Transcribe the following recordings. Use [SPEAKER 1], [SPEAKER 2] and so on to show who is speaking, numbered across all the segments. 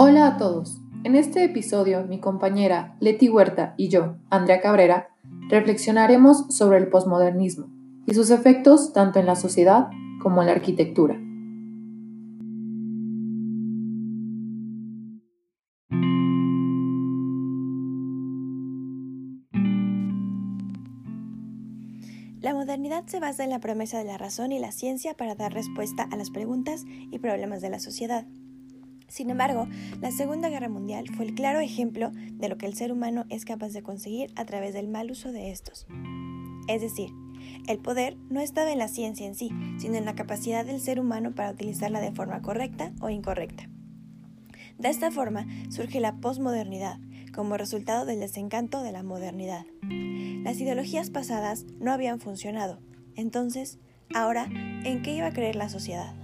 [SPEAKER 1] Hola a todos. En este episodio, mi compañera Leti Huerta y yo, Andrea Cabrera, reflexionaremos sobre el posmodernismo y sus efectos tanto en la sociedad como en la arquitectura.
[SPEAKER 2] La modernidad se basa en la promesa de la razón y la ciencia para dar respuesta a las preguntas y problemas de la sociedad. Sin embargo, la Segunda Guerra Mundial fue el claro ejemplo de lo que el ser humano es capaz de conseguir a través del mal uso de estos. Es decir, el poder no estaba en la ciencia en sí, sino en la capacidad del ser humano para utilizarla de forma correcta o incorrecta. De esta forma surge la posmodernidad, como resultado del desencanto de la modernidad. Las ideologías pasadas no habían funcionado, entonces, ahora, ¿en qué iba a creer la sociedad?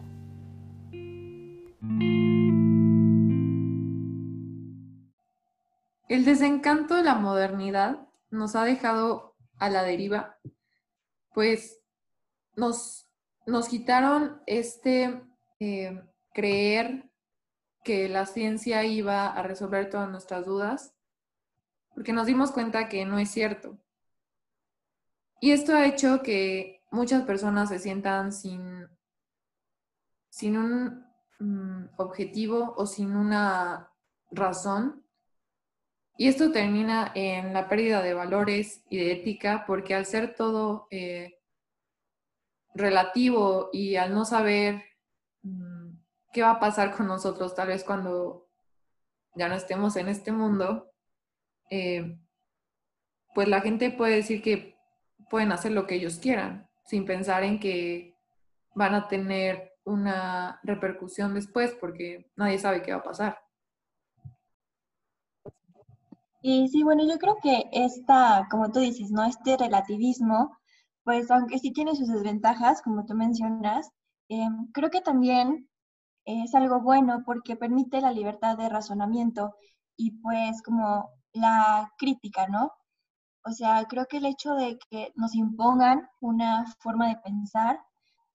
[SPEAKER 1] El desencanto de la modernidad nos ha dejado a la deriva, pues nos, nos quitaron este eh, creer que la ciencia iba a resolver todas nuestras dudas, porque nos dimos cuenta que no es cierto. Y esto ha hecho que muchas personas se sientan sin, sin un mm, objetivo o sin una razón y esto termina en la pérdida de valores y de ética, porque al ser todo eh, relativo y al no saber mm, qué va a pasar con nosotros, tal vez cuando ya no estemos en este mundo, eh, pues la gente puede decir que pueden hacer lo que ellos quieran, sin pensar en que van a tener una repercusión después, porque nadie sabe qué va a pasar.
[SPEAKER 3] Y sí, bueno, yo creo que esta, como tú dices, ¿no? Este relativismo, pues aunque sí tiene sus desventajas, como tú mencionas, em, creo que también es algo bueno porque permite la libertad de razonamiento y pues como la crítica, ¿no? O sea, creo que el hecho de que nos impongan una forma de pensar,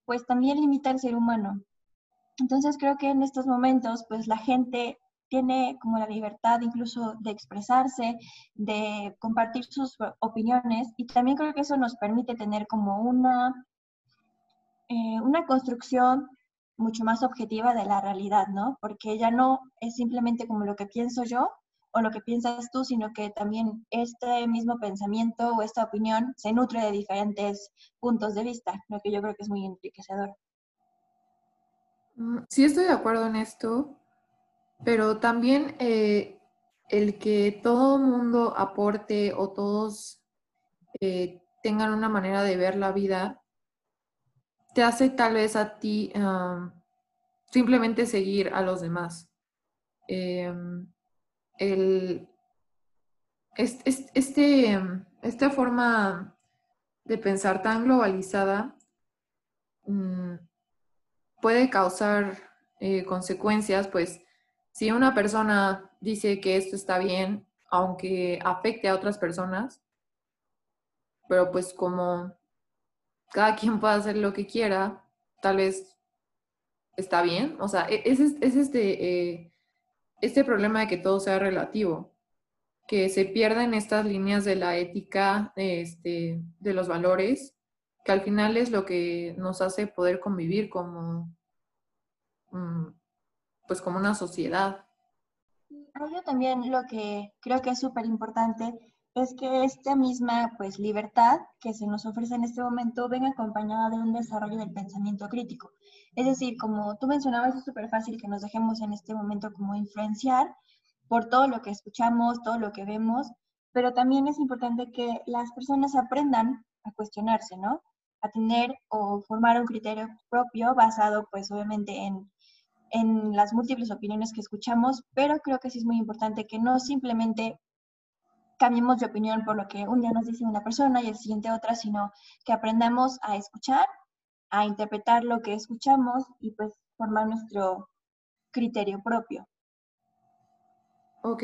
[SPEAKER 3] pues también limita al ser humano. Entonces creo que en estos momentos, pues la gente tiene como la libertad incluso de expresarse, de compartir sus opiniones y también creo que eso nos permite tener como una, eh, una construcción mucho más objetiva de la realidad, ¿no? Porque ya no es simplemente como lo que pienso yo o lo que piensas tú, sino que también este mismo pensamiento o esta opinión se nutre de diferentes puntos de vista, lo que yo creo que es muy enriquecedor.
[SPEAKER 1] Mm, sí, estoy de acuerdo en esto. Pero también eh, el que todo mundo aporte o todos eh, tengan una manera de ver la vida, te hace tal vez a ti simplemente seguir a los demás. Em, este, esta forma de pensar tan globalizada mm, puede causar eh, consecuencias, pues, si una persona dice que esto está bien, aunque afecte a otras personas, pero pues como cada quien puede hacer lo que quiera, tal vez está bien. O sea, e-, es, es este, eh, este problema de que todo sea relativo, que se pierden estas líneas de la ética, este, de los valores, que al final es lo que nos hace poder convivir como, mm, pues como una sociedad.
[SPEAKER 3] Yo también lo que creo que es súper importante es que esta misma pues libertad que se nos ofrece en este momento venga acompañada de un desarrollo del pensamiento crítico. Es decir, como tú mencionabas, es súper fácil que nos dejemos en este momento como influenciar por todo lo que escuchamos, todo lo que vemos, pero también es importante que las personas aprendan a cuestionarse, ¿no? A tener o formar un criterio propio basado pues obviamente en en las múltiples opiniones que escuchamos, pero creo que sí es muy importante que no simplemente cambiemos de opinión por lo que un día nos dice una persona y el siguiente otra, sino que aprendamos a escuchar, a interpretar lo que escuchamos y pues formar nuestro criterio propio.
[SPEAKER 1] Ok,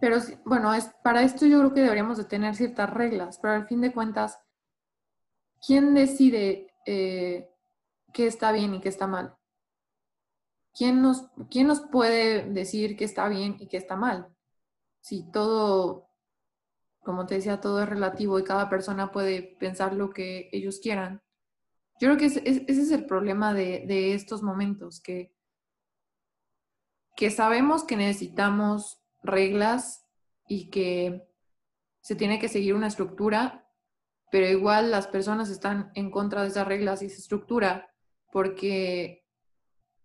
[SPEAKER 1] pero bueno, para esto yo creo que deberíamos de tener ciertas reglas, pero al fin de cuentas, ¿quién decide eh, qué está bien y qué está mal? ¿Quién nos, ¿quién nos puede decir que está bien y que está mal? Si todo, como te decía, todo es relativo y cada persona puede pensar lo que ellos quieran. Yo creo que ese, es el problema de, de estos momentos, que, que sabemos que necesitamos reglas y que se tiene que seguir una estructura, pero igual las personas están en contra de esas reglas y esa estructura porque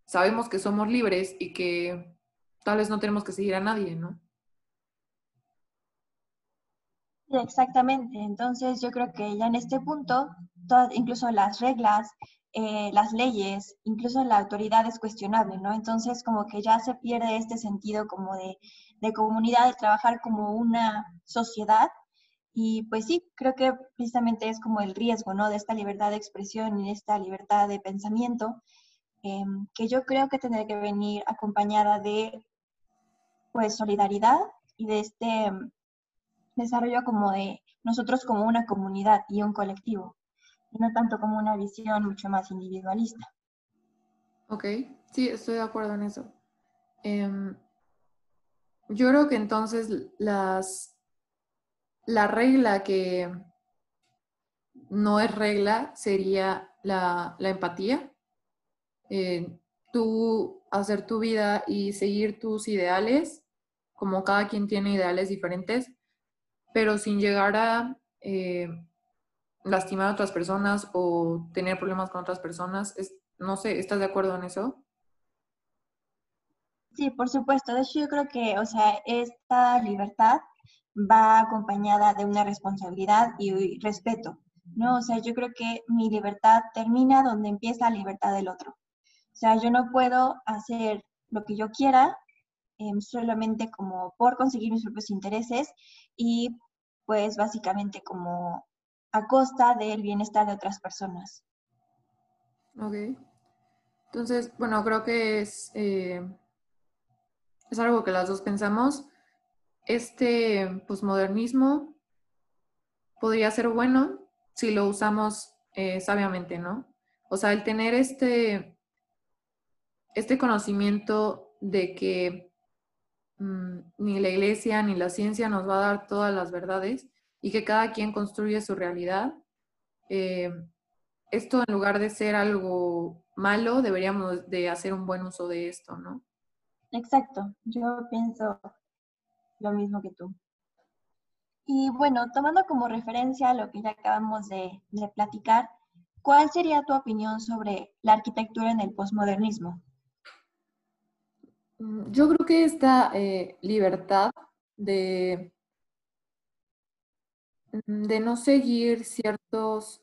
[SPEAKER 1] sabemos que somos libres y que tal vez no tenemos que seguir a nadie, ¿no?
[SPEAKER 3] Exactamente, entonces yo creo que ya en este punto, incluso las reglas, eh, las leyes, incluso la autoridad es cuestionable, ¿no? Entonces como que ya se pierde este sentido como de, de comunidad, de trabajar como una sociedad. Y pues sí, creo que precisamente es como el riesgo, ¿no? De esta libertad de expresión y esta libertad de pensamiento, em, que yo creo que tendría que venir acompañada de, pues, solidaridad y de este em, desarrollo como de nosotros como una comunidad y un colectivo, y no tanto como una visión mucho más individualista.
[SPEAKER 1] Ok, sí, estoy de acuerdo en eso. Em, yo creo que entonces las, la regla que no es regla sería la, empatía. Eh, tú hacer tu vida y seguir tus ideales, como cada quien tiene ideales diferentes, pero sin llegar a eh, lastimar a otras personas o tener problemas con otras personas. no sé, ¿estás de acuerdo en eso?
[SPEAKER 3] Sí, por supuesto. De hecho, yo creo que, o sea, esta libertad va acompañada de una responsabilidad y respeto, ¿no? O sea, yo creo que mi libertad termina donde empieza la libertad del otro. O sea, yo no puedo hacer lo que yo quiera em, solamente como por conseguir mis propios intereses y pues básicamente como a costa del bienestar de otras personas.
[SPEAKER 1] Ok. Entonces, bueno, creo que es eh, es algo que las dos pensamos. Este posmodernismo podría ser bueno si lo usamos eh, sabiamente, ¿no? O sea, el tener este, este conocimiento de que mm, ni la iglesia ni la ciencia nos va a dar todas las verdades y que cada quien construye su realidad. Eh, esto en lugar de ser algo malo, deberíamos de hacer un buen uso de esto, ¿no?
[SPEAKER 3] Exacto, yo pienso lo mismo que tú. Y bueno, tomando como referencia lo que ya acabamos de, platicar, ¿cuál sería tu opinión sobre la arquitectura en el posmodernismo?
[SPEAKER 1] Mm, yo creo que esta eh, libertad de, mm, de no seguir ciertos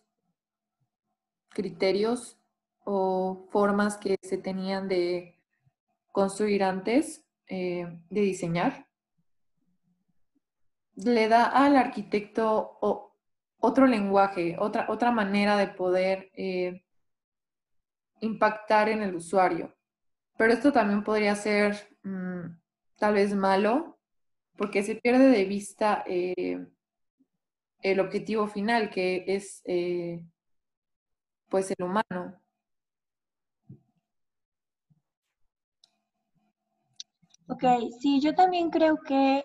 [SPEAKER 1] criterios o formas que se tenían de construir antes eh, de diseñar, le da al arquitecto otro lenguaje, otra, otra manera de poder eh, impactar en el usuario. Pero esto también podría ser mm, tal vez malo porque se pierde de vista eh, el objetivo final, que es pues el humano.
[SPEAKER 3] Ok, sí, yo también creo que,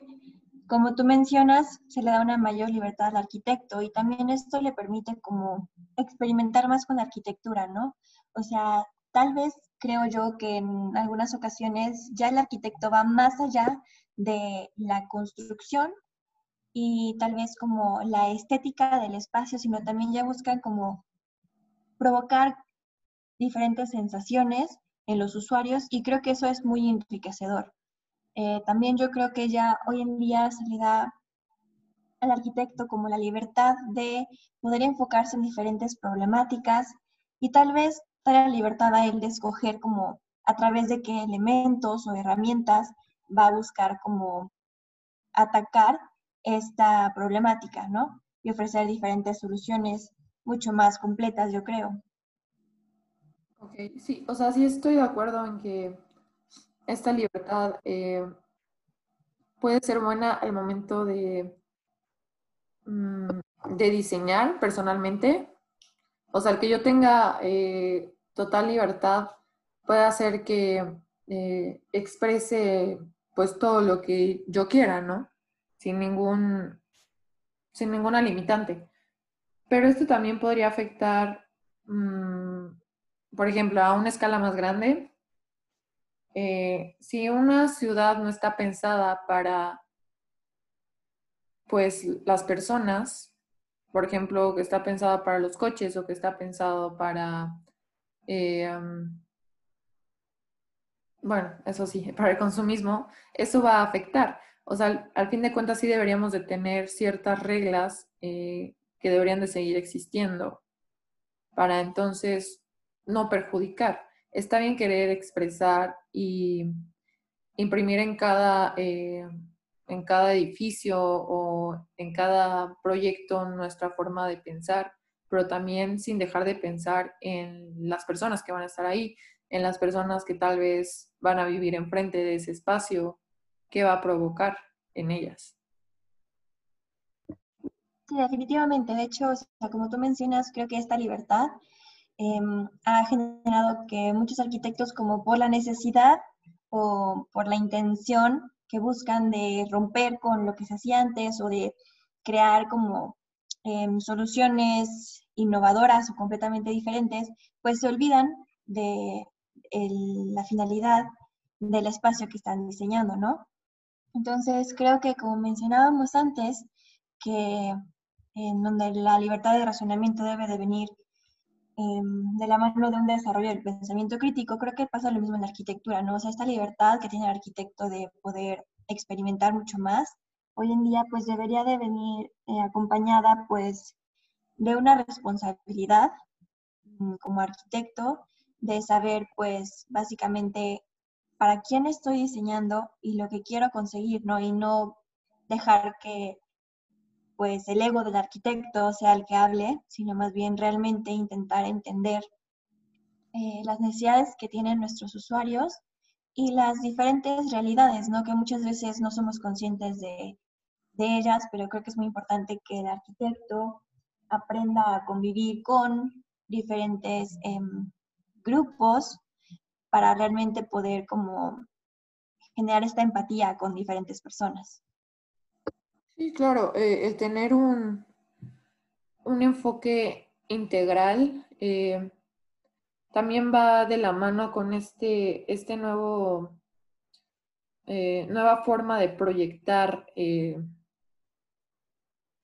[SPEAKER 3] como tú mencionas, se le da una mayor libertad al arquitecto y también esto le permite como experimentar más con la arquitectura, ¿no? O sea, tal vez creo yo que en algunas ocasiones ya el arquitecto va más allá de la construcción y tal vez como la estética del espacio, sino también ya buscan como provocar diferentes sensaciones en los usuarios y creo que eso es muy enriquecedor. Eh, también yo creo que ya hoy en día se le da al arquitecto como la libertad de poder enfocarse en diferentes problemáticas y tal vez la libertad a él de escoger como a través de qué elementos o herramientas va a buscar como atacar esta problemática, ¿no? Y ofrecer diferentes soluciones mucho más completas, yo creo.
[SPEAKER 1] Ok, sí, o sea, sí estoy de acuerdo en que esta libertad eh, puede ser buena al momento de, mm, de diseñar personalmente. O sea, el que yo tenga eh, total libertad puede hacer que eh, exprese pues todo lo que yo quiera, ¿no? Sin ningún, sin ninguna limitante. Pero esto también podría afectar, mm, por ejemplo, a una escala más grande. Eh, si una ciudad no está pensada para, pues, las personas, por ejemplo, que está pensada para los coches o que está pensado para, eh, bueno, eso sí, para el consumismo, eso va a afectar. O sea, al, fin de cuentas sí deberíamos de tener ciertas reglas eh, que deberían de seguir existiendo para entonces no perjudicar. Está bien querer expresar y imprimir en cada, eh, en cada edificio o en cada proyecto nuestra forma de pensar, pero también sin dejar de pensar en las personas que van a estar ahí, en las personas que tal vez van a vivir enfrente de ese espacio, qué va a provocar en ellas.
[SPEAKER 3] Sí, definitivamente. De hecho, como tú mencionas, creo que esta libertad em, ha generado que muchos arquitectos, como por la necesidad o por la intención que buscan de romper con lo que se hacía antes o de crear como em, soluciones innovadoras o completamente diferentes, pues se olvidan de la finalidad del espacio que están diseñando, ¿no? Entonces, creo que como mencionábamos antes, que en donde la libertad de razonamiento debe de venir em, de la mano de un desarrollo del pensamiento crítico, creo que pasa lo mismo en la arquitectura, ¿no? O sea, esta libertad que tiene el arquitecto de poder experimentar mucho más, hoy en día pues debería de venir eh, acompañada pues de una responsabilidad mm, como arquitecto de saber pues básicamente para quién estoy diseñando y lo que quiero conseguir, ¿no? Y no dejar que pues el ego del arquitecto sea el que hable, sino más bien realmente intentar entender eh, las necesidades que tienen nuestros usuarios y las diferentes realidades, ¿no? Que muchas veces no somos conscientes de, de ellas, pero creo que es muy importante que el arquitecto aprenda a convivir con diferentes em, grupos para realmente poder como generar esta empatía con diferentes personas.
[SPEAKER 1] Sí, claro, eh, el tener un, un enfoque integral eh, también va de la mano con este, este nuevo, eh, nueva forma de proyectar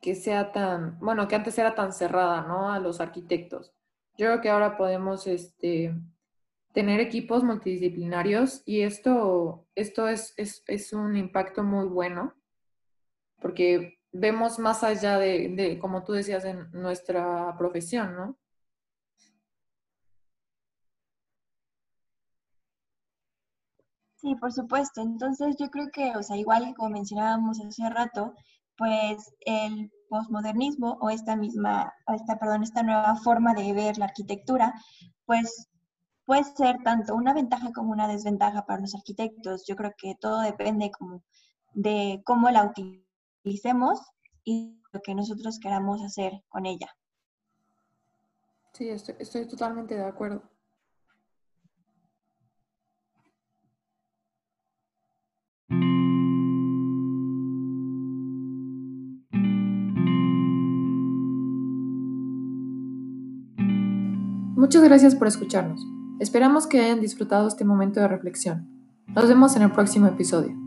[SPEAKER 1] que sea tan, bueno, que antes era tan cerrada, ¿no? A los arquitectos. Yo creo que ahora podemos este, tener equipos multidisciplinarios y esto, esto es, es, un impacto muy bueno porque vemos más allá de, de, como tú decías, en nuestra profesión, ¿no?
[SPEAKER 3] Sí, por supuesto. Entonces yo creo que, o sea, igual como mencionábamos hace rato, pues el posmodernismo o esta misma, esta, perdón, esta nueva forma de ver la arquitectura, pues puede ser tanto una ventaja como una desventaja para los arquitectos. Yo creo que todo depende como de cómo la utilicemos y lo que nosotros queramos hacer con ella.
[SPEAKER 1] Sí, estoy, estoy totalmente de acuerdo. Muchas gracias por escucharnos. Esperamos que hayan disfrutado este momento de reflexión. Nos vemos en el próximo episodio.